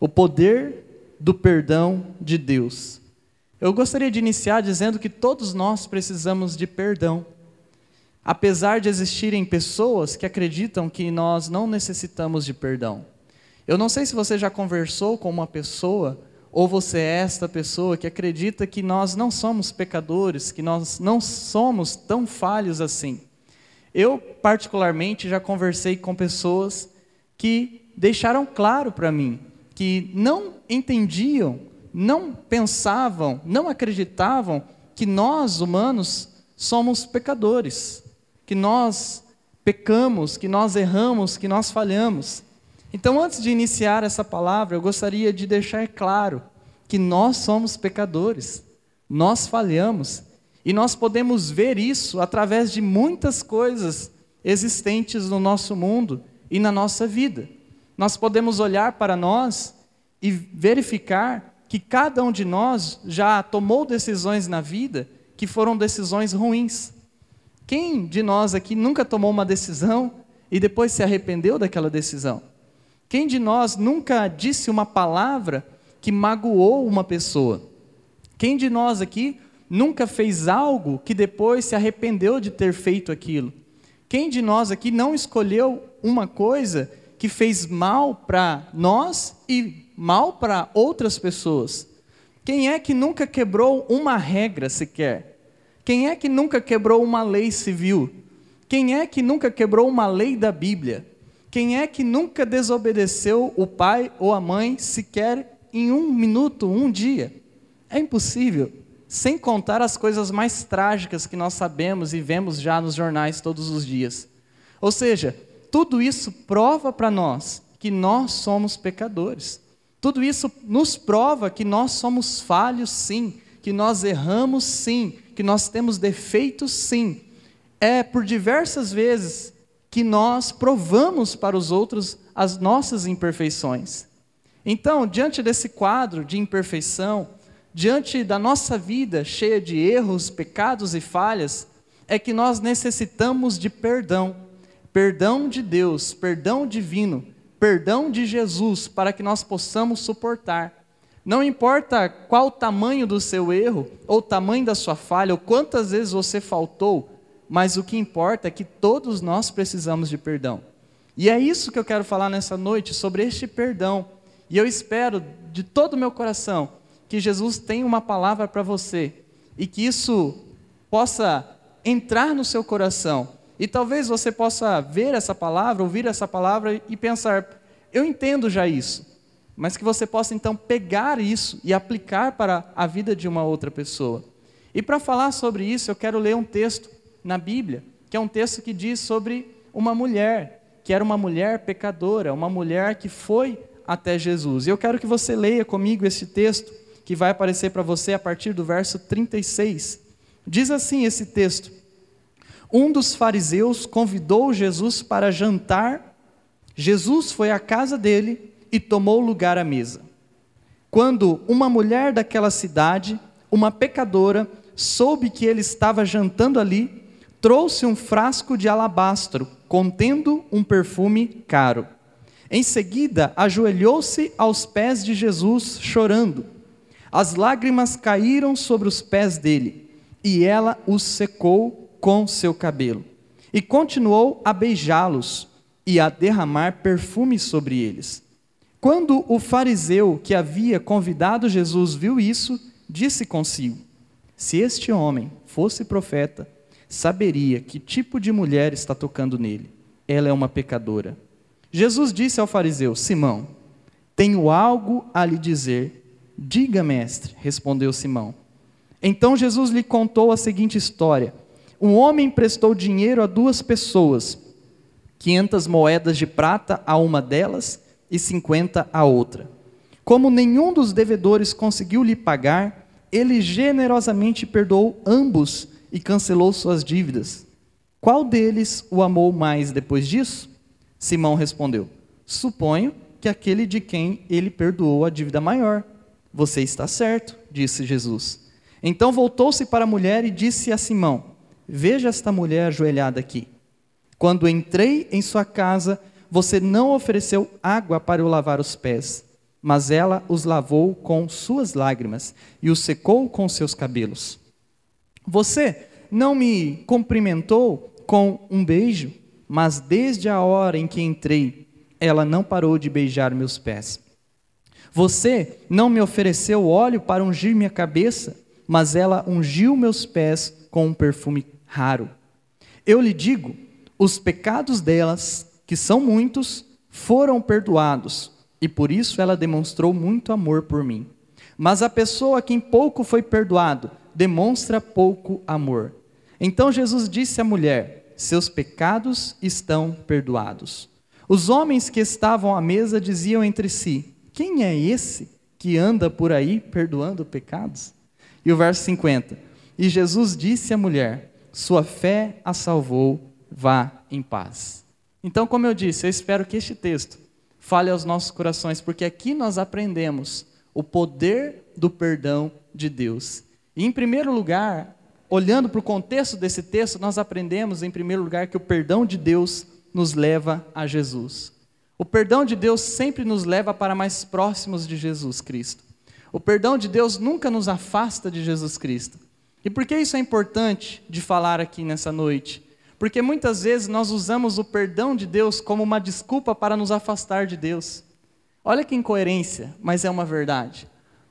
o poder do perdão de Deus. Eu gostaria de iniciar dizendo que todos nós precisamos de perdão. Apesar de existirem pessoas que acreditam que nós não necessitamos de perdão. Eu não sei se você já conversou com uma pessoa, ou você é esta pessoa que acredita que nós não somos pecadores, que nós não somos tão falhos assim. Eu, particularmente, já conversei com pessoas que deixaram claro para mim que não entendiam, não pensavam, não acreditavam que nós, humanos, somos pecadores, que nós pecamos, que nós erramos, que nós falhamos. Então, antes de iniciar essa palavra, eu gostaria de deixar claro que nós somos pecadores, nós falhamos, e nós podemos ver isso através de muitas coisas existentes no nosso mundo e na nossa vida. Nós podemos olhar para nós e verificar que cada um de nós já tomou decisões na vida que foram decisões ruins. Quem de nós aqui nunca tomou uma decisão e depois se arrependeu daquela decisão? Quem de nós nunca disse uma palavra que magoou uma pessoa? Quem de nós aqui nunca fez algo que depois se arrependeu de ter feito aquilo? Quem de nós aqui não escolheu uma coisa que fez mal para nós e mal para outras pessoas? Quem é que nunca quebrou uma regra sequer? Quem é que nunca quebrou uma lei civil? Quem é que nunca quebrou uma lei da Bíblia? Quem é que nunca desobedeceu o pai ou a mãe sequer em um minuto, um dia? É impossível. Sem contar as coisas mais trágicas que nós sabemos e vemos já nos jornais todos os dias. Ou seja, tudo isso prova para nós que nós somos pecadores. Tudo isso nos prova que nós somos falhos, sim, que nós erramos, sim, que nós temos defeitos, sim. É por diversas vezes que nós provamos para os outros as nossas imperfeições. Então, diante desse quadro de imperfeição, diante da nossa vida cheia de erros, pecados e falhas, é que nós necessitamos de perdão. Perdão de Deus, perdão divino, perdão de Jesus para que nós possamos suportar. Não importa qual o tamanho do seu erro, ou o tamanho da sua falha, ou quantas vezes você faltou, mas o que importa é que todos nós precisamos de perdão. E é isso que eu quero falar nessa noite, sobre este perdão. E eu espero de todo o meu coração que Jesus tenha uma palavra para você e que isso possa entrar no seu coração e talvez você possa ver essa palavra, ouvir essa palavra e pensar: eu entendo já isso. Mas que você possa então pegar isso e aplicar para a vida de uma outra pessoa. E para falar sobre isso, eu quero ler um texto na Bíblia, que é um texto que diz sobre uma mulher, que era uma mulher pecadora, uma mulher que foi até Jesus. E eu quero que você leia comigo esse texto, que vai aparecer para você a partir do verso 36. Diz assim esse texto: um dos fariseus convidou Jesus para jantar. Jesus foi à casa dele e tomou lugar à mesa. Quando uma mulher daquela cidade, uma pecadora, soube que ele estava jantando ali, trouxe um frasco de alabastro contendo um perfume caro. Em seguida, ajoelhou-se aos pés de Jesus, chorando. As lágrimas caíram sobre os pés dele, e ela os secou com seu cabelo. E continuou a beijá-los e a derramar perfume sobre eles. Quando o fariseu que havia convidado Jesus viu isso, disse consigo: Se este homem fosse profeta, saberia que tipo de mulher está tocando nele. Ela é uma pecadora. Jesus disse ao fariseu: Simão, tenho algo a lhe dizer. Diga, mestre, respondeu Simão. Então Jesus lhe contou a seguinte história um homem emprestou dinheiro a duas pessoas, quinhentas moedas de prata a uma delas e cinquenta a outra. Como nenhum dos devedores conseguiu lhe pagar, ele generosamente perdoou ambos e cancelou suas dívidas. Qual deles o amou mais depois disso? Simão respondeu: Suponho que aquele de quem ele perdoou a dívida maior. Você está certo, disse Jesus. Então voltou-se para a mulher e disse a Simão: Veja esta mulher ajoelhada aqui. Quando entrei em sua casa, você não ofereceu água para eu lavar os pés, mas ela os lavou com suas lágrimas e os secou com seus cabelos. Você não me cumprimentou com um beijo, mas desde a hora em que entrei, ela não parou de beijar meus pés. Você não me ofereceu óleo para ungir minha cabeça, mas ela ungiu meus pés com um perfume raro. Eu lhe digo: os pecados delas, que são muitos, foram perdoados, e por isso ela demonstrou muito amor por mim. Mas a pessoa a quem pouco foi perdoado, demonstra pouco amor. Então Jesus disse à mulher: Seus pecados estão perdoados. Os homens que estavam à mesa diziam entre si: Quem é esse que anda por aí perdoando pecados? E o verso 50: E Jesus disse à mulher: Sua fé a salvou, vá em paz. Então, como eu disse, eu espero que este texto fale aos nossos corações, porque aqui nós aprendemos o poder do perdão de Deus. E, em primeiro lugar, olhando para o contexto desse texto, nós aprendemos, em primeiro lugar, que o perdão de Deus nos leva a Jesus. O perdão de Deus sempre nos leva para mais próximos de Jesus Cristo. O perdão de Deus nunca nos afasta de Jesus Cristo. E por que isso é importante de falar aqui nessa noite? Porque muitas vezes nós usamos o perdão de Deus como uma desculpa para nos afastar de Deus. Olha que incoerência, mas é uma verdade.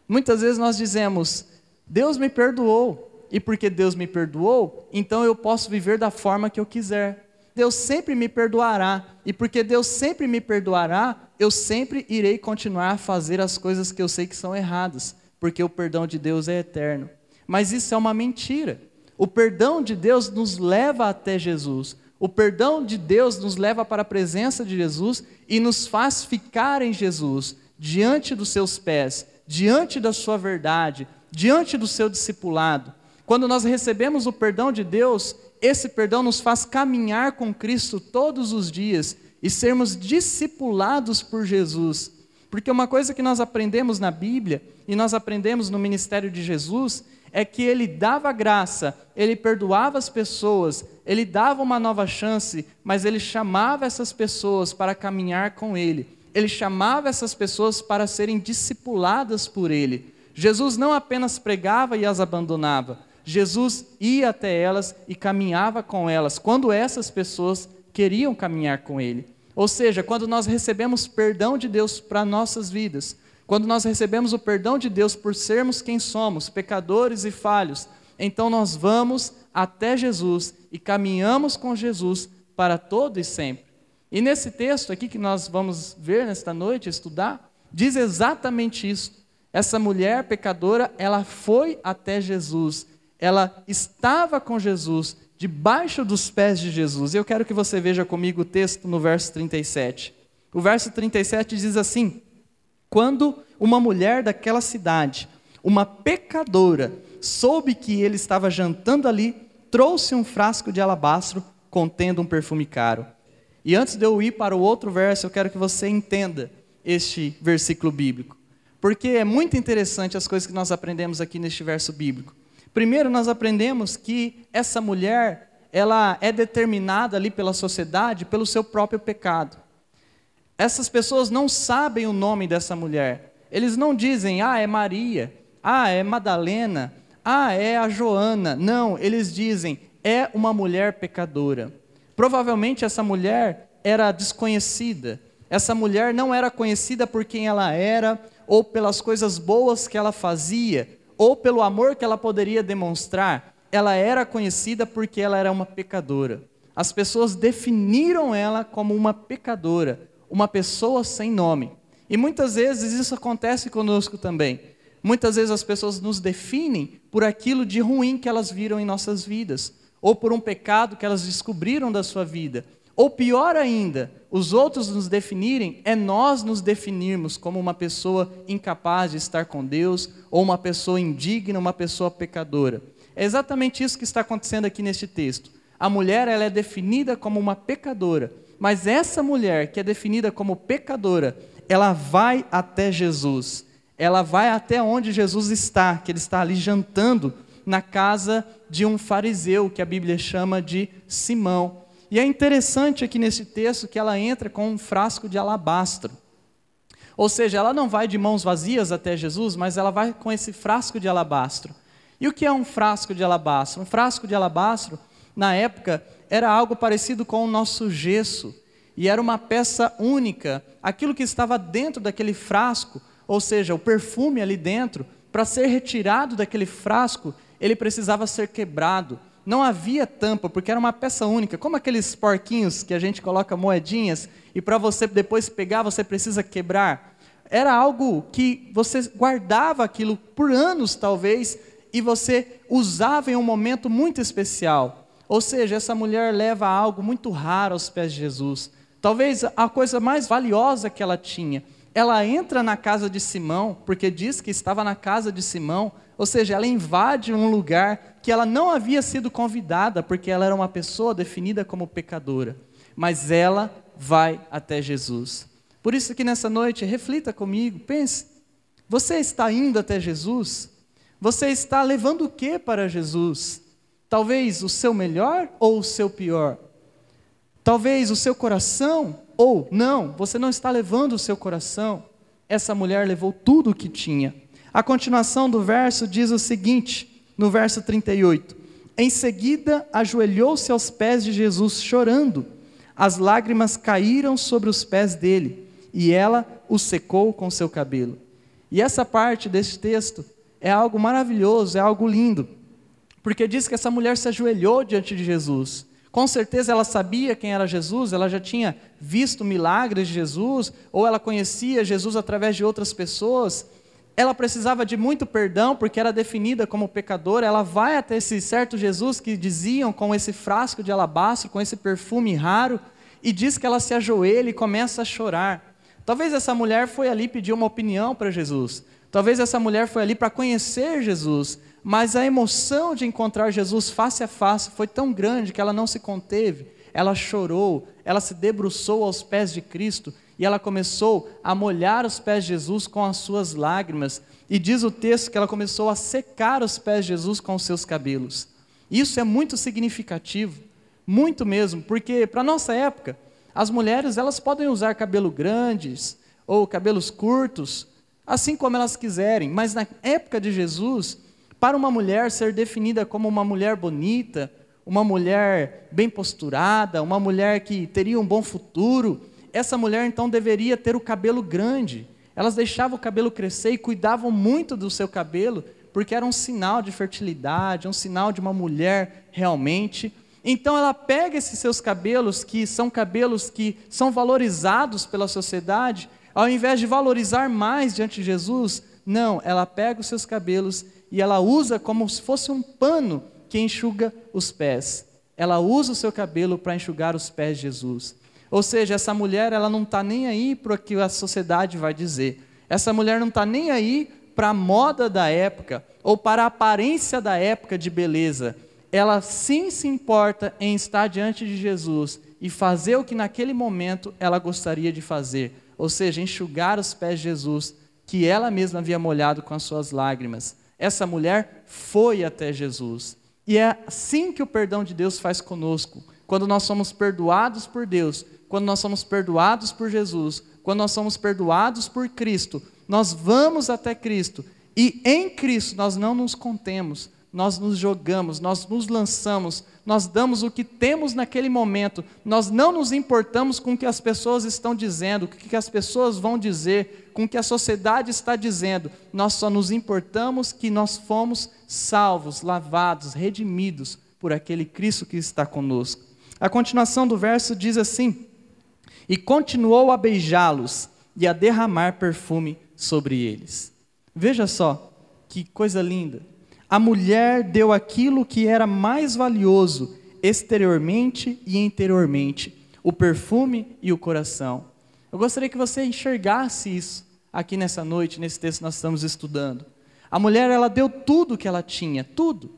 Muitas vezes nós dizemos: Deus me perdoou, e porque Deus me perdoou, então eu posso viver da forma que eu quiser. Deus sempre me perdoará. E porque Deus sempre me perdoará, eu sempre irei continuar a fazer as coisas que eu sei que são erradas, porque o perdão de Deus é eterno. Mas isso é uma mentira. O perdão de Deus nos leva até Jesus. O perdão de Deus nos leva para a presença de Jesus e nos faz ficar em Jesus, diante dos seus pés, diante da sua verdade, diante do seu discipulado. Quando nós recebemos o perdão de Deus, esse perdão nos faz caminhar com Cristo todos os dias e sermos discipulados por Jesus. Porque uma coisa que nós aprendemos na Bíblia e nós aprendemos no ministério de Jesus é que ele dava graça, ele perdoava as pessoas, ele dava uma nova chance, mas ele chamava essas pessoas para caminhar com ele. Ele chamava essas pessoas para serem discipuladas por ele. Jesus não apenas pregava e as abandonava, Jesus ia até elas e caminhava com elas, quando essas pessoas queriam caminhar com Ele. Ou seja, quando nós recebemos perdão de Deus para nossas vidas, quando nós recebemos o perdão de Deus por sermos quem somos, pecadores e falhos, então nós vamos até Jesus e caminhamos com Jesus para todo e sempre. E nesse texto aqui que nós vamos ver nesta noite, estudar, diz exatamente isso. Essa mulher pecadora, ela foi até Jesus ela estava com Jesus, debaixo dos pés de Jesus. Eu quero que você veja comigo o texto no verso 37. O verso 37 diz assim: Quando uma mulher daquela cidade, uma pecadora, soube que ele estava jantando ali, trouxe um frasco de alabastro contendo um perfume caro. E antes de eu ir para o outro verso, eu quero que você entenda este versículo bíblico. Porque é muito interessante as coisas que nós aprendemos aqui neste verso bíblico. Primeiro, nós aprendemos que essa mulher, ela é determinada ali pela sociedade pelo seu próprio pecado. Essas pessoas não sabem o nome dessa mulher. Eles não dizem, ah, é Maria, ah, é Madalena, ah, é a Joana. Não, eles dizem, é uma mulher pecadora. Provavelmente essa mulher era desconhecida. Essa mulher não era conhecida por quem ela era ou pelas coisas boas que ela fazia, ou pelo amor que ela poderia demonstrar, ela era conhecida porque ela era uma pecadora. As pessoas definiram ela como uma pecadora, uma pessoa sem nome. E muitas vezes isso acontece conosco também. Muitas vezes as pessoas nos definem por aquilo de ruim que elas viram em nossas vidas, ou por um pecado que elas descobriram da sua vida, ou pior ainda, os outros nos definirem é nós nos definirmos como uma pessoa incapaz de estar com Deus, ou uma pessoa indigna, uma pessoa pecadora. É exatamente isso que está acontecendo aqui neste texto. A mulher ela é definida como uma pecadora, mas essa mulher que é definida como pecadora, ela vai até Jesus. Ela vai até onde Jesus está, que ele está ali jantando na casa de um fariseu, que a Bíblia chama de Simão. E é interessante aqui nesse texto que ela entra com um frasco de alabastro. Ou seja, ela não vai de mãos vazias até Jesus, mas ela vai com esse frasco de alabastro. E o que é um frasco de alabastro? Um frasco de alabastro, na época, era algo parecido com o nosso gesso. E era uma peça única. Aquilo que estava dentro daquele frasco, ou seja, o perfume ali dentro, para ser retirado daquele frasco, ele precisava ser quebrado. Não havia tampa, porque era uma peça única, como aqueles porquinhos que a gente coloca moedinhas e para você depois pegar você precisa quebrar. Era algo que você guardava aquilo por anos, talvez, e você usava em um momento muito especial. Ou seja, essa mulher leva algo muito raro aos pés de Jesus. Talvez a coisa mais valiosa que ela tinha. Ela entra na casa de Simão, porque diz que estava na casa de Simão, ou seja, ela invade um lugar que ela não havia sido convidada, porque ela era uma pessoa definida como pecadora. Mas ela vai até Jesus. Por isso que nessa noite, reflita comigo, pense: você está indo até Jesus? Você está levando o que para Jesus? Talvez o seu melhor ou o seu pior? Talvez o seu coração ou não, você não está levando o seu coração. Essa mulher levou tudo o que tinha. A continuação do verso diz o seguinte, no verso 38: Em seguida, ajoelhou-se aos pés de Jesus, chorando. As lágrimas caíram sobre os pés dele, e ela o secou com seu cabelo. E essa parte deste texto é algo maravilhoso, é algo lindo, porque diz que essa mulher se ajoelhou diante de Jesus. Com certeza ela sabia quem era Jesus, ela já tinha visto milagres de Jesus, ou ela conhecia Jesus através de outras pessoas, ela precisava de muito perdão, porque era definida como pecadora, ela vai até esse certo Jesus que diziam com esse frasco de alabastro, com esse perfume raro, e diz que ela se ajoelha e começa a chorar. Talvez essa mulher foi ali pedir uma opinião para Jesus. Talvez essa mulher foi ali para conhecer Jesus, mas a emoção de encontrar Jesus face a face foi tão grande que ela não se conteve. Ela chorou, ela se debruçou aos pés de Cristo e ela começou a molhar os pés de Jesus com as suas lágrimas. E diz o texto que ela começou a secar os pés de Jesus com os seus cabelos. Isso é muito significativo, muito mesmo, porque para nossa época, as mulheres elas podem usar cabelo grandes ou cabelos curtos, assim como elas quiserem, mas na época de Jesus, para uma mulher ser definida como uma mulher bonita, uma mulher bem posturada, uma mulher que teria um bom futuro, essa mulher então deveria ter o cabelo grande. Elas deixavam o cabelo crescer e cuidavam muito do seu cabelo, porque era um sinal de fertilidade, um sinal de uma mulher realmente. Então ela pega esses seus cabelos, que são cabelos que são valorizados pela sociedade, ao invés de valorizar mais diante de Jesus, não, ela pega os seus cabelos e ela usa como se fosse um pano que enxuga os pés. Ela usa o seu cabelo para enxugar os pés de Jesus. Ou seja, essa mulher ela não está nem aí para o que a sociedade vai dizer. Essa mulher não está nem aí para a moda da época ou para a aparência da época de beleza. Ela sim se importa em estar diante de Jesus e fazer o que naquele momento ela gostaria de fazer, ou seja, enxugar os pés de Jesus, que ela mesma havia molhado com as suas lágrimas. Essa mulher foi até Jesus. E é assim que o perdão de Deus faz conosco. Quando nós somos perdoados por Deus, quando nós somos perdoados por Jesus, quando nós somos perdoados por Cristo, nós vamos até Cristo e em Cristo nós não nos contemos, nós nos jogamos, nós nos lançamos, nós damos o que temos naquele momento, nós não nos importamos com o que as pessoas estão dizendo, o que as pessoas vão dizer, com o que a sociedade está dizendo, nós só nos importamos que nós fomos salvos, lavados, redimidos por aquele Cristo que está conosco. A continuação do verso diz assim: e continuou a beijá-los e a derramar perfume sobre eles. Veja só, que coisa linda. A mulher deu aquilo que era mais valioso, exteriormente e interiormente, o perfume e o coração. Eu gostaria que você enxergasse isso aqui nessa noite, nesse texto que nós estamos estudando. A mulher, ela deu tudo que ela tinha, tudo.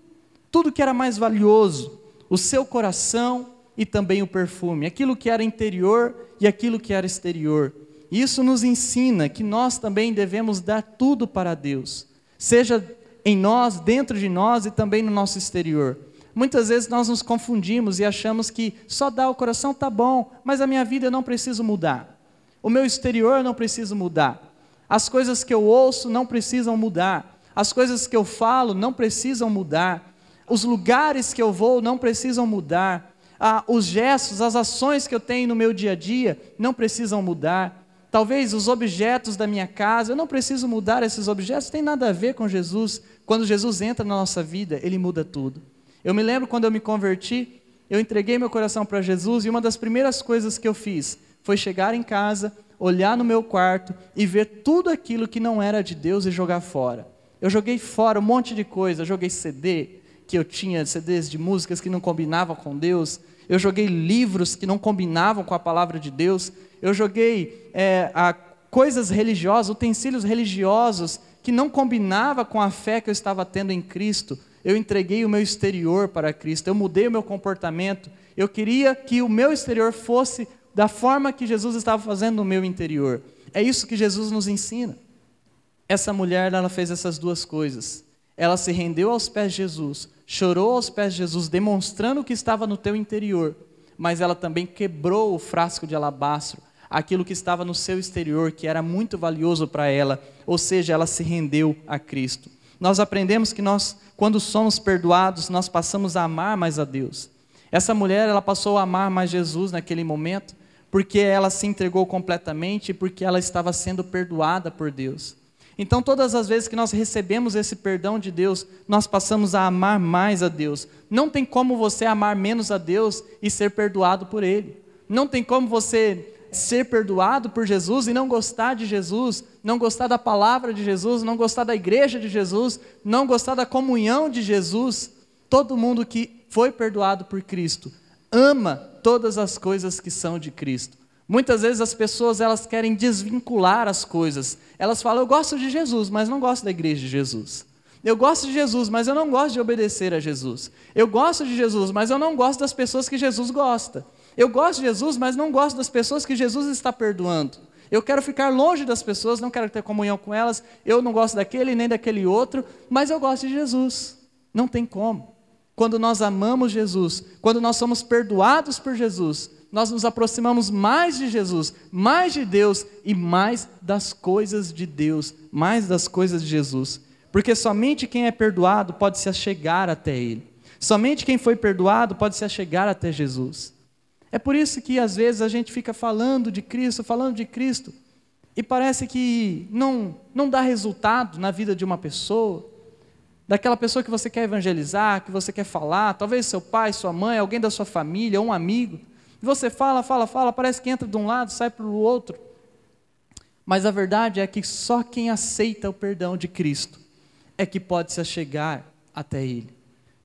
Tudo que era mais valioso, o seu coração e também o perfume, aquilo que era interior e aquilo que era exterior. Isso nos ensina que nós também devemos dar tudo para Deus, seja em nós, dentro de nós e também no nosso exterior. Muitas vezes nós nos confundimos e achamos que só dar o coração tá bom, mas a minha vida eu não preciso mudar. O meu exterior eu não preciso mudar. As coisas que eu ouço não precisam mudar. As coisas que eu falo não precisam mudar. Os lugares que eu vou não precisam mudar. Ah, os gestos, as ações que eu tenho no meu dia a dia não precisam mudar. Talvez os objetos da minha casa, eu não preciso mudar esses objetos, tem nada a ver com Jesus. Quando Jesus entra na nossa vida, ele muda tudo. Eu me lembro quando eu me converti, eu entreguei meu coração para Jesus e uma das primeiras coisas que eu fiz foi chegar em casa, olhar no meu quarto e ver tudo aquilo que não era de Deus e jogar fora. Eu joguei fora um monte de coisa, eu joguei CD, que eu tinha, CDs de músicas que não combinavam com Deus, eu joguei livros que não combinavam com a palavra de Deus, eu joguei é, coisas religiosas, utensílios religiosos que não combinava com a fé que eu estava tendo em Cristo. Eu entreguei o meu exterior para Cristo, eu mudei o meu comportamento. Eu queria que o meu exterior fosse da forma que Jesus estava fazendo no meu interior. É isso que Jesus nos ensina. Essa mulher, ela fez essas duas coisas. Ela se rendeu aos pés de Jesus, chorou aos pés de Jesus, demonstrando o que estava no teu interior, mas ela também quebrou o frasco de alabastro, aquilo que estava no seu exterior, que era muito valioso para ela, ou seja, ela se rendeu a Cristo. Nós aprendemos que nós, quando somos perdoados, nós passamos a amar mais a Deus. Essa mulher, ela passou a amar mais Jesus naquele momento, porque ela se entregou completamente porque ela estava sendo perdoada por Deus. Então, todas as vezes que nós recebemos esse perdão de Deus, nós passamos a amar mais a Deus. Não tem como você amar menos a Deus e ser perdoado por Ele. Não tem como você ser perdoado por Jesus e não gostar de Jesus, não gostar da palavra de Jesus, não gostar da igreja de Jesus, não gostar da comunhão de Jesus. Todo mundo que foi perdoado por Cristo ama todas as coisas que são de Cristo. Muitas vezes as pessoas elas querem desvincular as coisas. Elas falam: "Eu gosto de Jesus, mas não gosto da igreja de Jesus". Eu gosto de Jesus, mas eu não gosto de obedecer a Jesus. Eu gosto de Jesus, mas eu não gosto das pessoas que Jesus gosta. Eu gosto de Jesus, mas não gosto das pessoas que Jesus está perdoando. Eu quero ficar longe das pessoas, não quero ter comunhão com elas. Eu não gosto daquele nem daquele outro, mas eu gosto de Jesus. Não tem como. Quando nós amamos Jesus, quando nós somos perdoados por Jesus, nós nos aproximamos mais de Jesus, mais de Deus e mais das coisas de Deus, mais das coisas de Jesus. Porque somente quem é perdoado pode se achegar até Ele. Somente quem foi perdoado pode se achegar até Jesus. É por isso que às vezes a gente fica falando de Cristo, falando de Cristo, e parece que não, não dá resultado na vida de uma pessoa, daquela pessoa que você quer evangelizar, que você quer falar, talvez seu pai, sua mãe, alguém da sua família, um amigo. E você fala, fala, fala, parece que entra de um lado, sai para o outro. Mas a verdade é que só quem aceita o perdão de Cristo é que pode se achegar até Ele.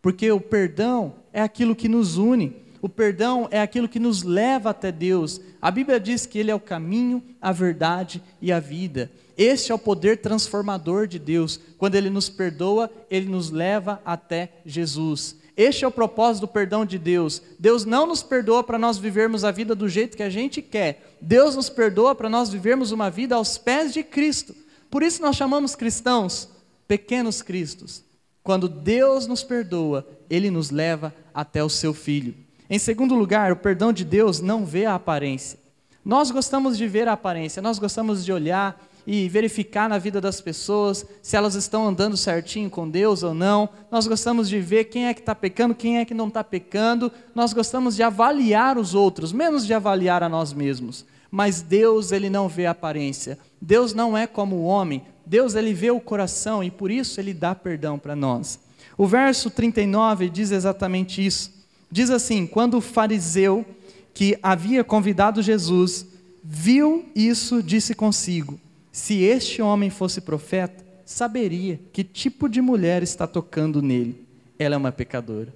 Porque o perdão é aquilo que nos une. O perdão é aquilo que nos leva até Deus. A Bíblia diz que Ele é o caminho, a verdade e a vida. Este é o poder transformador de Deus. Quando Ele nos perdoa, Ele nos leva até Jesus. Este é o propósito do perdão de Deus. Deus não nos perdoa para nós vivermos a vida do jeito que a gente quer. Deus nos perdoa para nós vivermos uma vida aos pés de Cristo. Por isso nós chamamos cristãos pequenos cristos. Quando Deus nos perdoa, Ele nos leva até o seu Filho. Em segundo lugar, o perdão de Deus não vê a aparência. Nós gostamos de ver a aparência, nós gostamos de olhar e verificar na vida das pessoas se elas estão andando certinho com Deus ou não. Nós gostamos de ver quem é que está pecando, quem é que não está pecando. Nós gostamos de avaliar os outros, menos de avaliar a nós mesmos. Mas Deus, ele não vê a aparência. Deus não é como o homem. Deus, ele vê o coração e por isso ele dá perdão para nós. O verso 39 diz exatamente isso. Diz assim: quando o fariseu que havia convidado Jesus viu isso, disse consigo: se este homem fosse profeta, saberia que tipo de mulher está tocando nele. Ela é uma pecadora.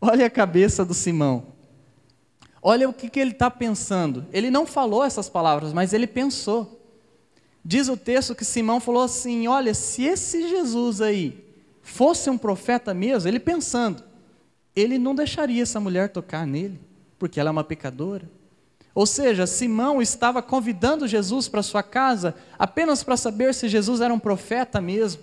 Olha a cabeça do Simão. Olha o que, que ele está pensando. Ele não falou essas palavras, mas ele pensou. Diz o texto que Simão falou assim: Olha, se esse Jesus aí fosse um profeta mesmo, ele pensando, ele não deixaria essa mulher tocar nele, porque ela é uma pecadora. Ou seja, Simão estava convidando Jesus para sua casa apenas para saber se Jesus era um profeta mesmo.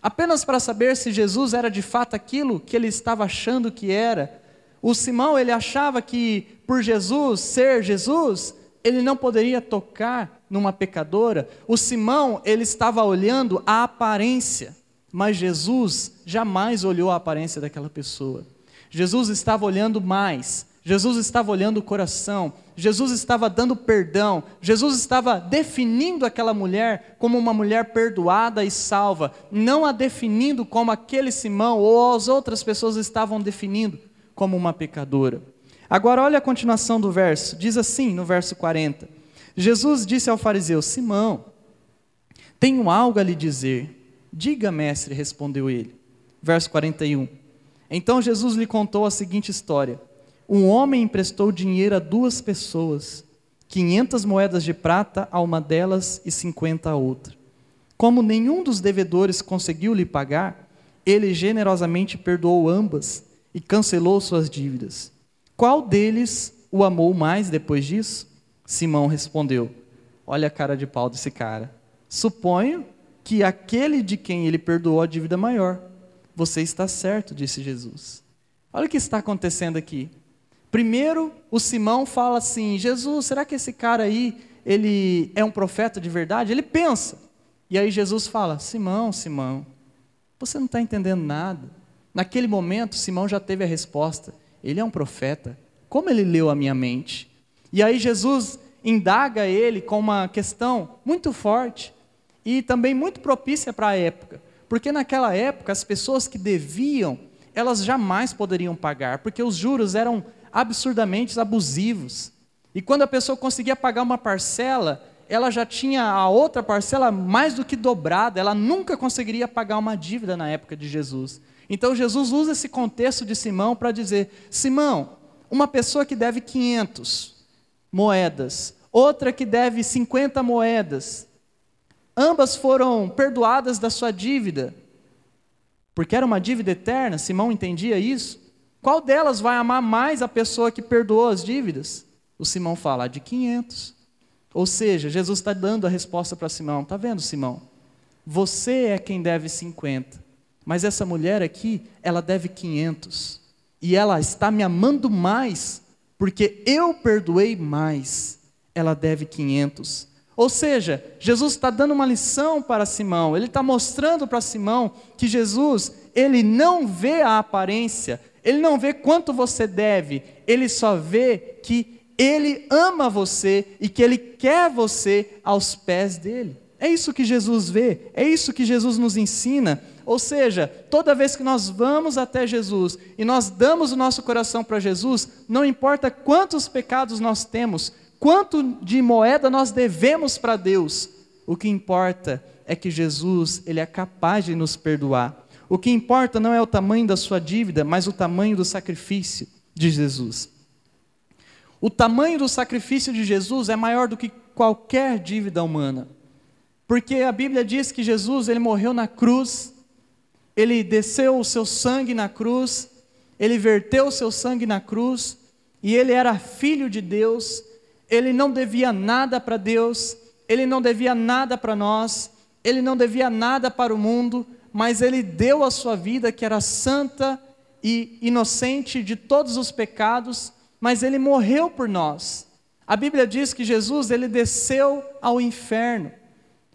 Apenas para saber se Jesus era de fato aquilo que ele estava achando que era. O Simão, ele achava que por Jesus ser Jesus, ele não poderia tocar numa pecadora, o Simão, ele estava olhando a aparência, mas Jesus jamais olhou a aparência daquela pessoa. Jesus estava olhando mais, Jesus estava olhando o coração, Jesus estava dando perdão, Jesus estava definindo aquela mulher como uma mulher perdoada e salva, não a definindo como aquele Simão ou as outras pessoas estavam definindo como uma pecadora. Agora, olha a continuação do verso, diz assim no verso 40: Jesus disse ao fariseu: Simão, tenho algo a lhe dizer. Diga, mestre, respondeu ele. Verso 41. Então Jesus lhe contou a seguinte história. Um homem emprestou dinheiro a duas pessoas, quinhentas moedas de prata a uma delas e cinquenta a outra. Como nenhum dos devedores conseguiu lhe pagar, ele generosamente perdoou ambas e cancelou suas dívidas. Qual deles o amou mais depois disso? Simão respondeu: Olha a cara de pau desse cara. Suponho que aquele de quem ele perdoou a dívida maior. Você está certo, disse Jesus. Olha o que está acontecendo aqui. Primeiro, o Simão fala assim: Jesus, será que esse cara aí, ele é um profeta de verdade? Ele pensa. E aí Jesus fala: Simão, Simão, você não está entendendo nada. Naquele momento, Simão já teve a resposta: Ele é um profeta. Como ele leu a minha mente? E aí Jesus indaga ele com uma questão muito forte e também muito propícia para a época. Porque naquela época, as pessoas que deviam, elas jamais poderiam pagar, porque os juros eram absurdamente abusivos. E quando a pessoa conseguia pagar uma parcela, ela já tinha a outra parcela mais do que dobrada, ela nunca conseguiria pagar uma dívida na época de Jesus. Então Jesus usa esse contexto de Simão para dizer: Simão, uma pessoa que deve 500 moedas, outra que deve 50 moedas, ambas foram perdoadas da sua dívida, porque era uma dívida eterna, Simão entendia isso. Qual delas vai amar mais a pessoa que perdoou as dívidas? O Simão fala, de 500. Ou seja, Jesus está dando a resposta para Simão: está vendo, Simão? Você é quem deve 50, mas essa mulher aqui, ela deve 500. E ela está me amando mais, porque eu perdoei mais. Ela deve 500. Ou seja, Jesus está dando uma lição para Simão, ele está mostrando para Simão que Jesus, ele não vê a aparência, ele não vê quanto você deve, ele só vê que ele ama você e que ele quer você aos pés dele. É isso que Jesus vê, é isso que Jesus nos ensina. Ou seja, toda vez que nós vamos até Jesus e nós damos o nosso coração para Jesus, não importa quantos pecados nós temos, quanto de moeda nós devemos para Deus, o que importa é que Jesus, ele é capaz de nos perdoar. O que importa não é o tamanho da sua dívida, mas o tamanho do sacrifício de Jesus. O tamanho do sacrifício de Jesus é maior do que qualquer dívida humana. Porque a Bíblia diz que Jesus, ele morreu na cruz, ele desceu o seu sangue na cruz, ele verteu o seu sangue na cruz, e ele era filho de Deus, ele não devia nada para Deus, ele não devia nada para nós, ele não devia nada para o mundo, mas ele deu a sua vida, que era santa e inocente de todos os pecados, mas ele morreu por nós. A Bíblia diz que Jesus ele desceu ao inferno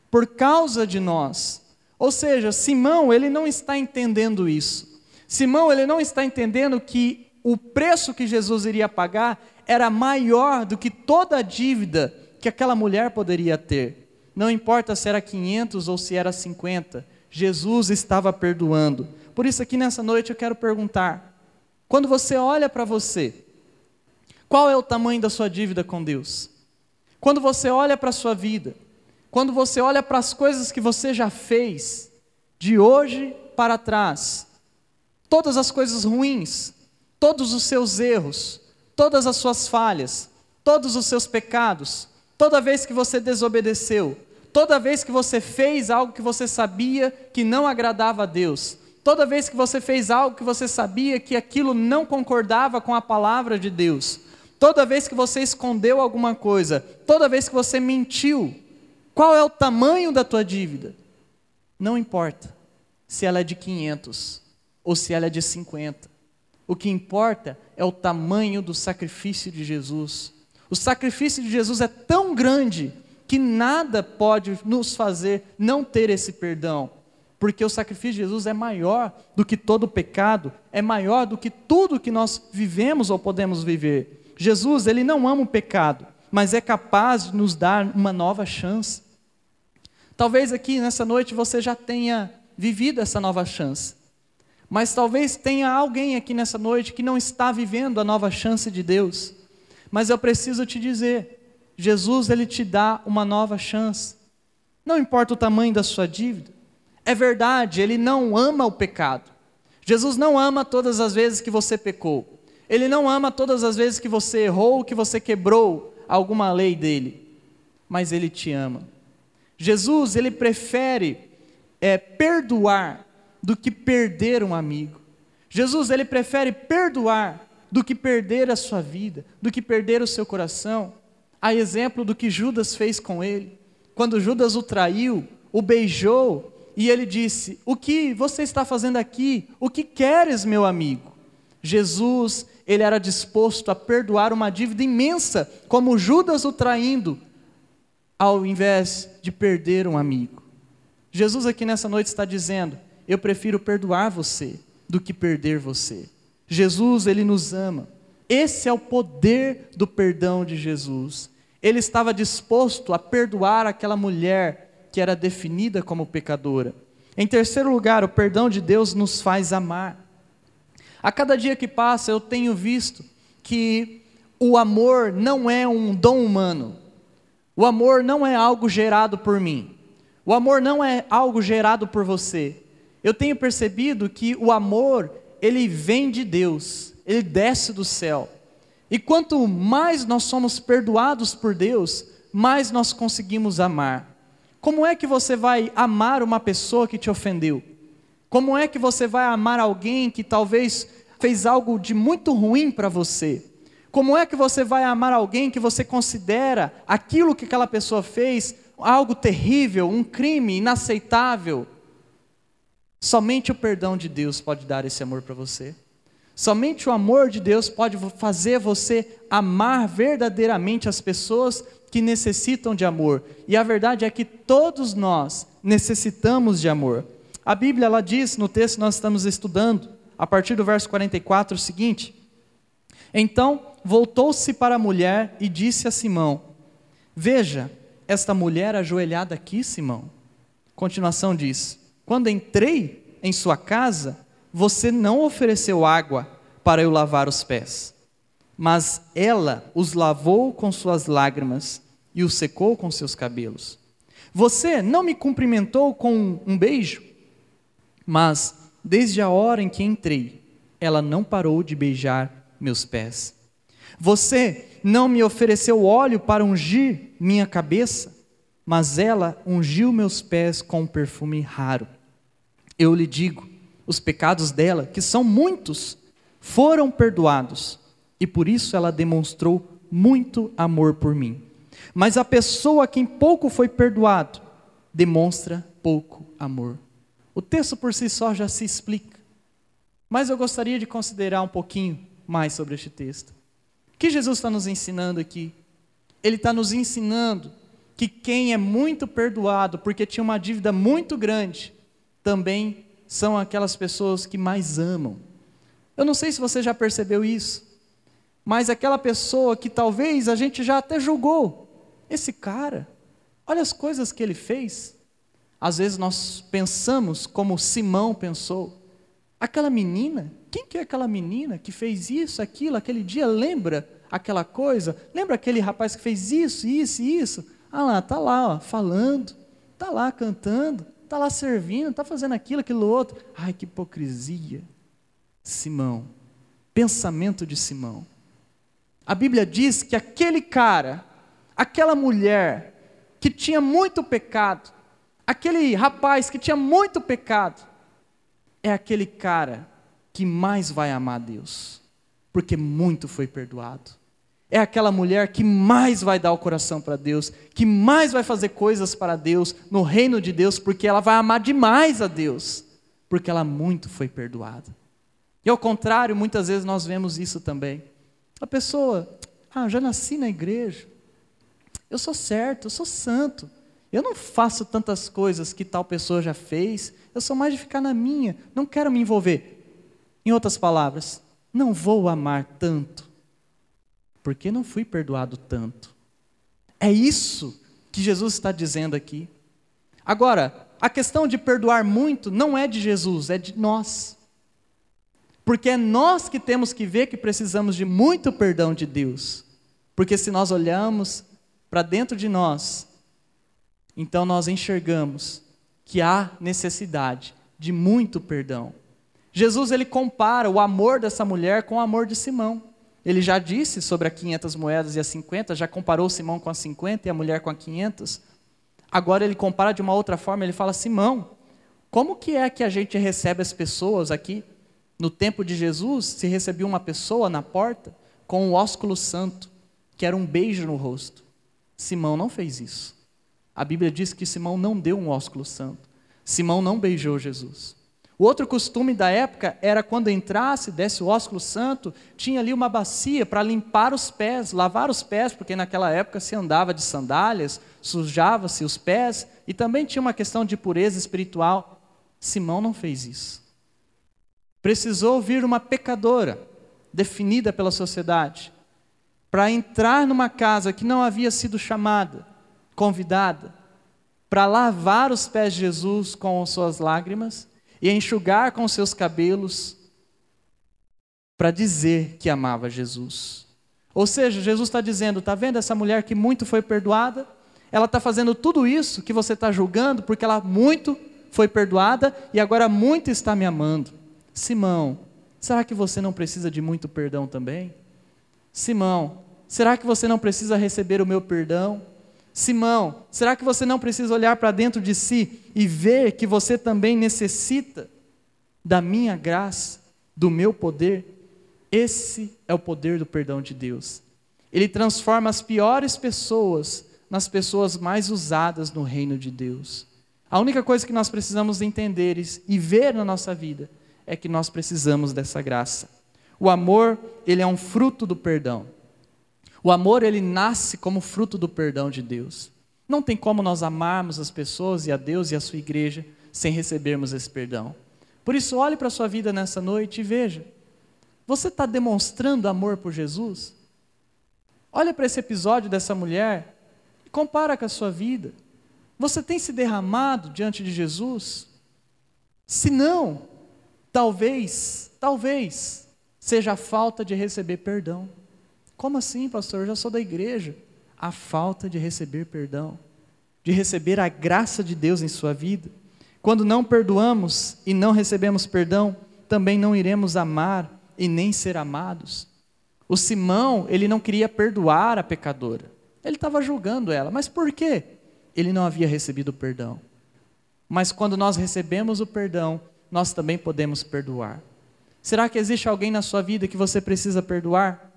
por causa de nós. Ou seja, Simão, ele não está entendendo isso. Simão, ele não está entendendo que o preço que Jesus iria pagar era maior do que toda a dívida que aquela mulher poderia ter. Não importa se era 500 ou se era 50, Jesus estava perdoando. Por isso, aqui nessa noite eu quero perguntar: quando você olha para você, qual é o tamanho da sua dívida com Deus? Quando você olha para a sua vida, quando você olha para as coisas que você já fez, de hoje para trás, todas as coisas ruins, todos os seus erros, todas as suas falhas, todos os seus pecados, toda vez que você desobedeceu, Toda vez que você fez algo que você sabia que não agradava a Deus, toda vez que você fez algo que você sabia que aquilo não concordava com a palavra de Deus, toda vez que você escondeu alguma coisa, toda vez que você mentiu, qual é o tamanho da tua dívida? Não importa se ela é de 500 ou se ela é de 50. O que importa é o tamanho do sacrifício de Jesus. O sacrifício de Jesus é tão grande que nada pode nos fazer não ter esse perdão, porque o sacrifício de Jesus é maior do que todo pecado, é maior do que tudo que nós vivemos ou podemos viver. Jesus, ele não ama o pecado, mas é capaz de nos dar uma nova chance. Talvez aqui nessa noite você já tenha vivido essa nova chance. Mas talvez tenha alguém aqui nessa noite que não está vivendo a nova chance de Deus. Mas eu preciso te dizer, Jesus ele te dá uma nova chance. Não importa o tamanho da sua dívida. É verdade, ele não ama o pecado. Jesus não ama todas as vezes que você pecou. Ele não ama todas as vezes que você errou, que você quebrou alguma lei dele. Mas ele te ama. Jesus, ele prefere é, perdoar do que perder um amigo. Jesus, ele prefere perdoar do que perder a sua vida, do que perder o seu coração. A exemplo do que Judas fez com ele. Quando Judas o traiu, o beijou, e ele disse: O que você está fazendo aqui? O que queres, meu amigo? Jesus, ele era disposto a perdoar uma dívida imensa, como Judas o traindo, ao invés de perder um amigo. Jesus aqui nessa noite está dizendo: eu prefiro perdoar você do que perder você. Jesus, ele nos ama. Esse é o poder do perdão de Jesus. Ele estava disposto a perdoar aquela mulher que era definida como pecadora. Em terceiro lugar, o perdão de Deus nos faz amar. A cada dia que passa, eu tenho visto que o amor não é um dom humano, o amor não é algo gerado por mim. O amor não é algo gerado por você. Eu tenho percebido que o amor, ele vem de Deus, ele desce do céu. E quanto mais nós somos perdoados por Deus, mais nós conseguimos amar. Como é que você vai amar uma pessoa que te ofendeu? Como é que você vai amar alguém que talvez fez algo de muito ruim para você? Como é que você vai amar alguém que você considera aquilo que aquela pessoa fez algo terrível, um crime inaceitável? Somente o perdão de Deus pode dar esse amor para você. Somente o amor de Deus pode fazer você amar verdadeiramente as pessoas que necessitam de amor. E a verdade é que todos nós necessitamos de amor. A Bíblia ela diz no texto que nós estamos estudando, a partir do verso 44, o seguinte: Então voltou-se para a mulher e disse a Simão: Veja, esta mulher ajoelhada aqui, Simão. Continuação diz: Quando entrei em sua casa, você não ofereceu água para eu lavar os pés, mas ela os lavou com suas lágrimas e os secou com seus cabelos. Você não me cumprimentou com um beijo, mas desde a hora em que entrei, ela não parou de beijar meus pés. Você não me ofereceu óleo para ungir minha cabeça, mas ela ungiu meus pés com um perfume raro. Eu lhe digo: os pecados dela, que são muitos, foram perdoados, e por isso ela demonstrou muito amor por mim. Mas a pessoa a quem pouco foi perdoado, demonstra pouco amor. O texto por si só já se explica. Mas eu gostaria de considerar um pouquinho mais sobre este texto. O que Jesus está nos ensinando aqui? Ele está nos ensinando que quem é muito perdoado porque tinha uma dívida muito grande, também são aquelas pessoas que mais amam. Eu não sei se você já percebeu isso, mas aquela pessoa que talvez a gente já até julgou, esse cara, olha as coisas que ele fez. Às vezes nós pensamos como Simão pensou. Aquela menina, quem que é aquela menina que fez isso, aquilo, aquele dia? Lembra aquela coisa? Lembra aquele rapaz que fez isso, isso e isso? Ah lá, tá lá, ó, falando, tá lá cantando, Está lá servindo, está fazendo aquilo, aquilo outro. Ai, que hipocrisia. Simão. Pensamento de Simão. A Bíblia diz que aquele cara, aquela mulher que tinha muito pecado, aquele rapaz que tinha muito pecado, é aquele cara que mais vai amar Deus, porque muito foi perdoado é aquela mulher que mais vai dar o coração para Deus, que mais vai fazer coisas para Deus, no reino de Deus, porque ela vai amar demais a Deus, porque ela muito foi perdoada. E ao contrário, muitas vezes nós vemos isso também. A pessoa, ah, já nasci na igreja, Eu sou certo, eu sou santo. Eu não faço tantas coisas que tal pessoa já fez. Eu sou mais de ficar na minha. Não quero me envolver. Em outras palavras, não vou amar tanto, porque não fui perdoado tanto. É isso que Jesus está dizendo aqui. Agora, a questão de perdoar muito não é de Jesus, é de nós. Porque é nós que temos que ver que precisamos de muito perdão de Deus. Porque se nós olhamos para dentro de nós, então nós enxergamos que há necessidade de muito perdão. Jesus ele compara o amor dessa mulher com o amor de Simão. Ele já disse sobre as 500 moedas e as 50, já comparou Simão com as 50 e a mulher com as 500. Agora ele compara de uma outra forma, ele fala: Simão, como que é que a gente recebe as pessoas aqui? No tempo de Jesus, se recebia uma pessoa na porta com o ósculo santo, que era um beijo no rosto. Simão não fez isso. A Bíblia diz que Simão não deu um ósculo santo. Simão não beijou Jesus. O outro costume da época era quando entrasse, desse o ósculo santo, tinha ali uma bacia para limpar os pés, lavar os pés, porque naquela época se andava de sandálias, sujava-se os pés, e também tinha uma questão de pureza espiritual. Simão não fez isso. Precisou vir uma pecadora, definida pela sociedade, para entrar numa casa que não havia sido chamada, convidada, para lavar os pés de Jesus com suas lágrimas e enxugar com seus cabelos para dizer que amava Jesus. Ou seja, Jesus está dizendo: está vendo essa mulher que muito foi perdoada? Ela está fazendo tudo isso que você está julgando porque ela muito foi perdoada e agora muito está me amando. Simão, será que você não precisa de muito perdão também? Simão, será que você não precisa receber o meu perdão? Simão, será que você não precisa olhar para dentro de si e ver que você também necessita da minha graça, do meu poder? Esse é o poder do perdão de Deus. Ele transforma as piores pessoas nas pessoas mais usadas no reino de Deus. A única coisa que nós precisamos entender e ver na nossa vida é que nós precisamos dessa graça. O amor, ele é um fruto do perdão. O amor ele nasce como fruto do perdão de Deus. Não tem como nós amarmos as pessoas e a Deus e a sua igreja sem recebermos esse perdão. Por isso, olhe para a sua vida nessa noite e veja: você está demonstrando amor por Jesus? Olha para esse episódio dessa mulher e compara com a sua vida. Você tem se derramado diante de Jesus? Se não, talvez, talvez seja a falta de receber perdão. Como assim, pastor? Eu já sou da igreja. A falta de receber perdão, de receber a graça de Deus em sua vida. Quando não perdoamos e não recebemos perdão, também não iremos amar e nem ser amados. O Simão, ele não queria perdoar a pecadora. Ele estava julgando ela. Mas por quê? Ele não havia recebido perdão. Mas quando nós recebemos o perdão, nós também podemos perdoar. Será que existe alguém na sua vida que você precisa perdoar?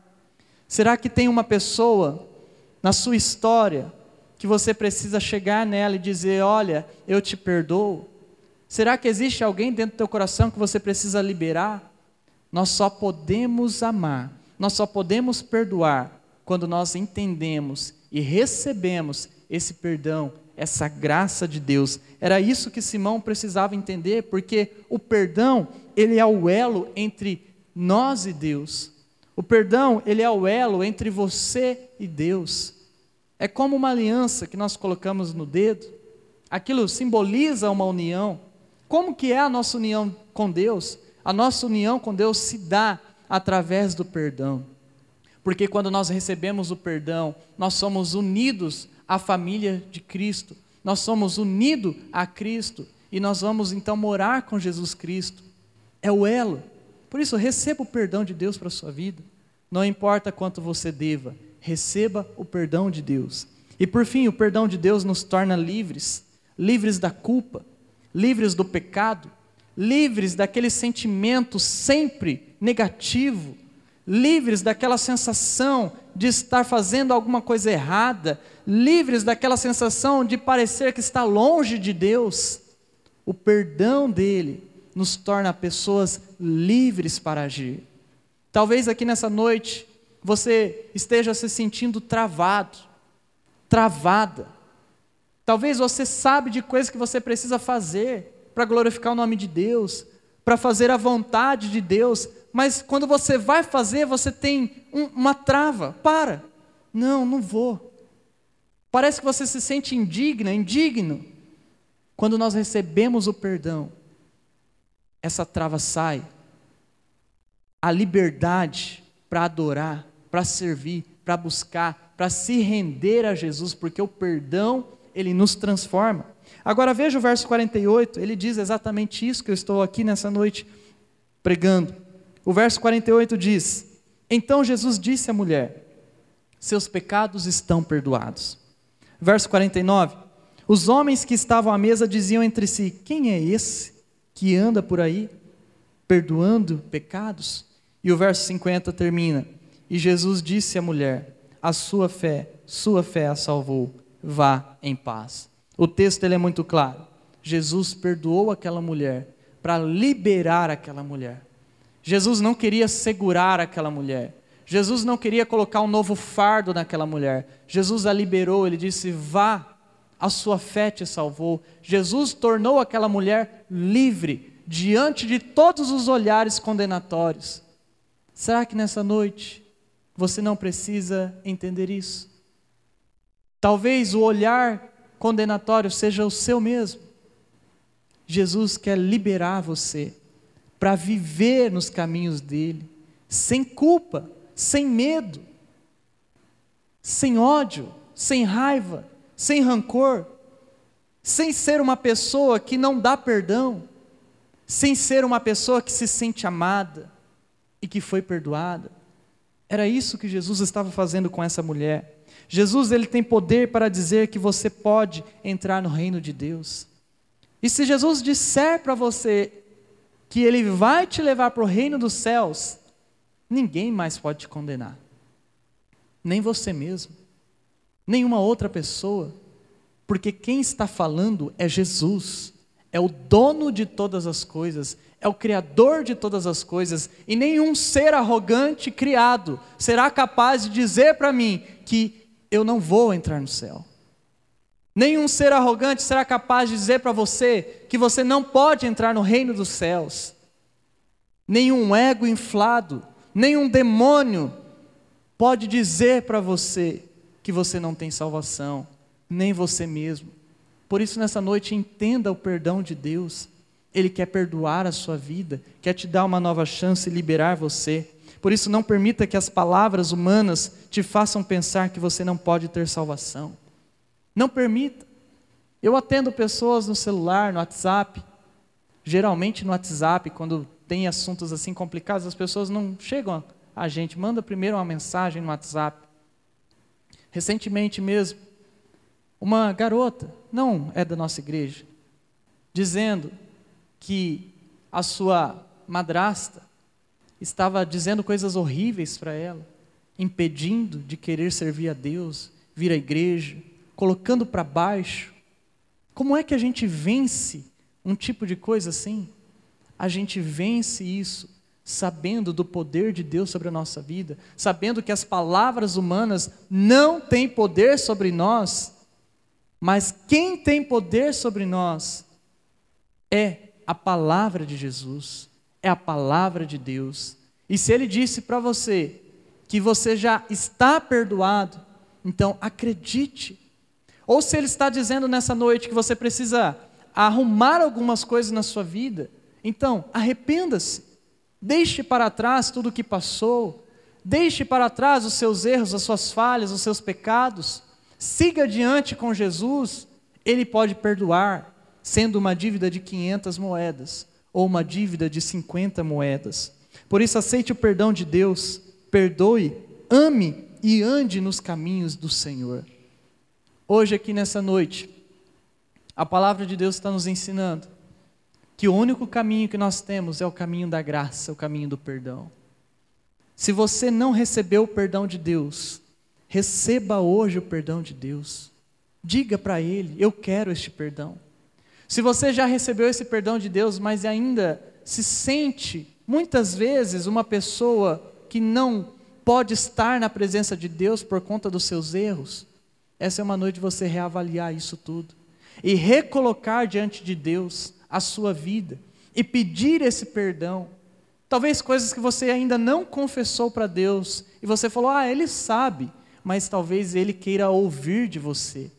Será que tem uma pessoa na sua história que você precisa chegar nela e dizer: Olha, eu te perdoo? Será que existe alguém dentro do teu coração que você precisa liberar? Nós só podemos amar, nós só podemos perdoar quando nós entendemos e recebemos esse perdão, essa graça de Deus. Era isso que Simão precisava entender, porque o perdão, ele é o elo entre nós e Deus. O perdão, ele é o elo entre você e Deus. É como uma aliança que nós colocamos no dedo. Aquilo simboliza uma união. Como que é a nossa união com Deus? A nossa união com Deus se dá através do perdão. Porque quando nós recebemos o perdão, nós somos unidos à família de Cristo. Nós somos unidos a Cristo e nós vamos então morar com Jesus Cristo. É o elo. Por isso, receba o perdão de Deus para a sua vida. Não importa quanto você deva, receba o perdão de Deus. E por fim, o perdão de Deus nos torna livres livres da culpa, livres do pecado, livres daquele sentimento sempre negativo, livres daquela sensação de estar fazendo alguma coisa errada, livres daquela sensação de parecer que está longe de Deus. O perdão dele nos torna pessoas livres para agir. Talvez aqui nessa noite você esteja se sentindo travado, travada. Talvez você sabe de coisas que você precisa fazer para glorificar o nome de Deus, para fazer a vontade de Deus, mas quando você vai fazer, você tem um, uma trava. Para. Não, não vou. Parece que você se sente indigna, indigno. Quando nós recebemos o perdão, essa trava sai. A liberdade para adorar, para servir, para buscar, para se render a Jesus, porque o perdão, ele nos transforma. Agora veja o verso 48, ele diz exatamente isso que eu estou aqui nessa noite pregando. O verso 48 diz: Então Jesus disse à mulher: Seus pecados estão perdoados. Verso 49: Os homens que estavam à mesa diziam entre si: Quem é esse que anda por aí perdoando pecados? E o verso 50 termina: E Jesus disse à mulher: A sua fé, sua fé a salvou. Vá em paz. O texto ele é muito claro. Jesus perdoou aquela mulher para liberar aquela mulher. Jesus não queria segurar aquela mulher. Jesus não queria colocar um novo fardo naquela mulher. Jesus a liberou, ele disse: Vá, a sua fé te salvou. Jesus tornou aquela mulher livre diante de todos os olhares condenatórios. Será que nessa noite você não precisa entender isso? Talvez o olhar condenatório seja o seu mesmo. Jesus quer liberar você para viver nos caminhos dele, sem culpa, sem medo, sem ódio, sem raiva, sem rancor, sem ser uma pessoa que não dá perdão, sem ser uma pessoa que se sente amada e que foi perdoada. Era isso que Jesus estava fazendo com essa mulher. Jesus ele tem poder para dizer que você pode entrar no reino de Deus. E se Jesus disser para você que Ele vai te levar para o reino dos céus, ninguém mais pode te condenar. Nem você mesmo, nenhuma outra pessoa, porque quem está falando é Jesus, é o dono de todas as coisas, é o Criador de todas as coisas, e nenhum ser arrogante criado será capaz de dizer para mim que eu não vou entrar no céu. Nenhum ser arrogante será capaz de dizer para você que você não pode entrar no reino dos céus. Nenhum ego inflado, nenhum demônio pode dizer para você que você não tem salvação, nem você mesmo. Por isso, nessa noite, entenda o perdão de Deus. Ele quer perdoar a sua vida, quer te dar uma nova chance e liberar você. Por isso, não permita que as palavras humanas te façam pensar que você não pode ter salvação. Não permita. Eu atendo pessoas no celular, no WhatsApp. Geralmente no WhatsApp, quando tem assuntos assim complicados, as pessoas não chegam a gente. Manda primeiro uma mensagem no WhatsApp. Recentemente mesmo, uma garota, não é da nossa igreja, dizendo que a sua madrasta estava dizendo coisas horríveis para ela, impedindo de querer servir a Deus, vir à igreja, colocando para baixo. Como é que a gente vence um tipo de coisa assim? A gente vence isso sabendo do poder de Deus sobre a nossa vida, sabendo que as palavras humanas não têm poder sobre nós, mas quem tem poder sobre nós é a palavra de Jesus, é a palavra de Deus. E se ele disse para você que você já está perdoado, então acredite ou se Ele está dizendo nessa noite que você precisa arrumar algumas coisas na sua vida, então arrependa-se, deixe para trás tudo o que passou, deixe para trás os seus erros, as suas falhas, os seus pecados, siga adiante com Jesus, Ele pode perdoar, sendo uma dívida de 500 moedas ou uma dívida de 50 moedas. Por isso, aceite o perdão de Deus, perdoe, ame e ande nos caminhos do Senhor. Hoje, aqui nessa noite, a palavra de Deus está nos ensinando que o único caminho que nós temos é o caminho da graça, o caminho do perdão. Se você não recebeu o perdão de Deus, receba hoje o perdão de Deus. Diga para Ele: Eu quero este perdão. Se você já recebeu esse perdão de Deus, mas ainda se sente, muitas vezes, uma pessoa que não pode estar na presença de Deus por conta dos seus erros, essa é uma noite de você reavaliar isso tudo e recolocar diante de Deus a sua vida e pedir esse perdão. Talvez coisas que você ainda não confessou para Deus e você falou: "Ah, ele sabe", mas talvez ele queira ouvir de você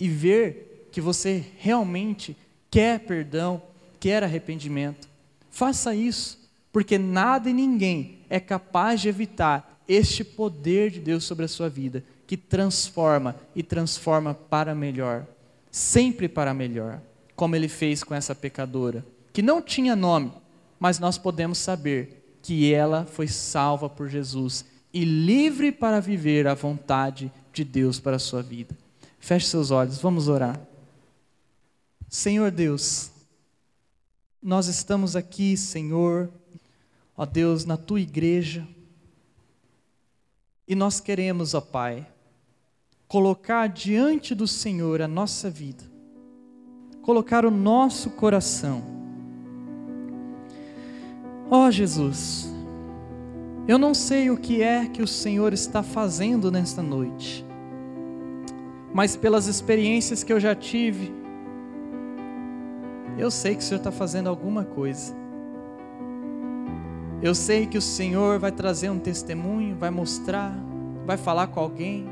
e ver que você realmente quer perdão, quer arrependimento. Faça isso, porque nada e ninguém é capaz de evitar este poder de Deus sobre a sua vida, que transforma e transforma para melhor, sempre para melhor, como ele fez com essa pecadora, que não tinha nome, mas nós podemos saber que ela foi salva por Jesus e livre para viver a vontade de Deus para a sua vida. Feche seus olhos, vamos orar. Senhor Deus, nós estamos aqui, Senhor, ó Deus, na tua igreja, e nós queremos, ó Pai, colocar diante do Senhor a nossa vida, colocar o nosso coração. Ó Jesus, eu não sei o que é que o Senhor está fazendo nesta noite, mas pelas experiências que eu já tive, eu sei que o Senhor está fazendo alguma coisa. Eu sei que o Senhor vai trazer um testemunho, vai mostrar, vai falar com alguém,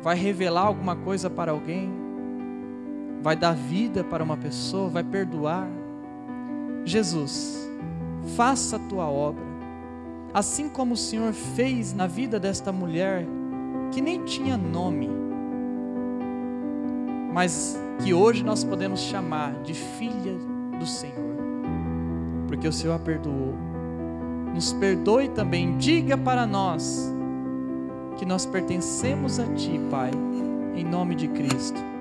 vai revelar alguma coisa para alguém, vai dar vida para uma pessoa, vai perdoar. Jesus, faça a tua obra, assim como o Senhor fez na vida desta mulher que nem tinha nome, mas que hoje nós podemos chamar de filha do Senhor, porque o Senhor a perdoou. Nos perdoe também, diga para nós que nós pertencemos a Ti, Pai, em nome de Cristo.